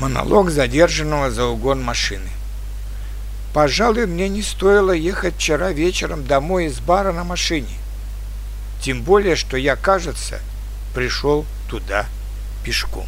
Монолог задержанного за угон машины. Пожалуй, мне не стоило ехать вчера вечером домой из бара на машине. Тем более, что я, кажется, пришел туда пешком.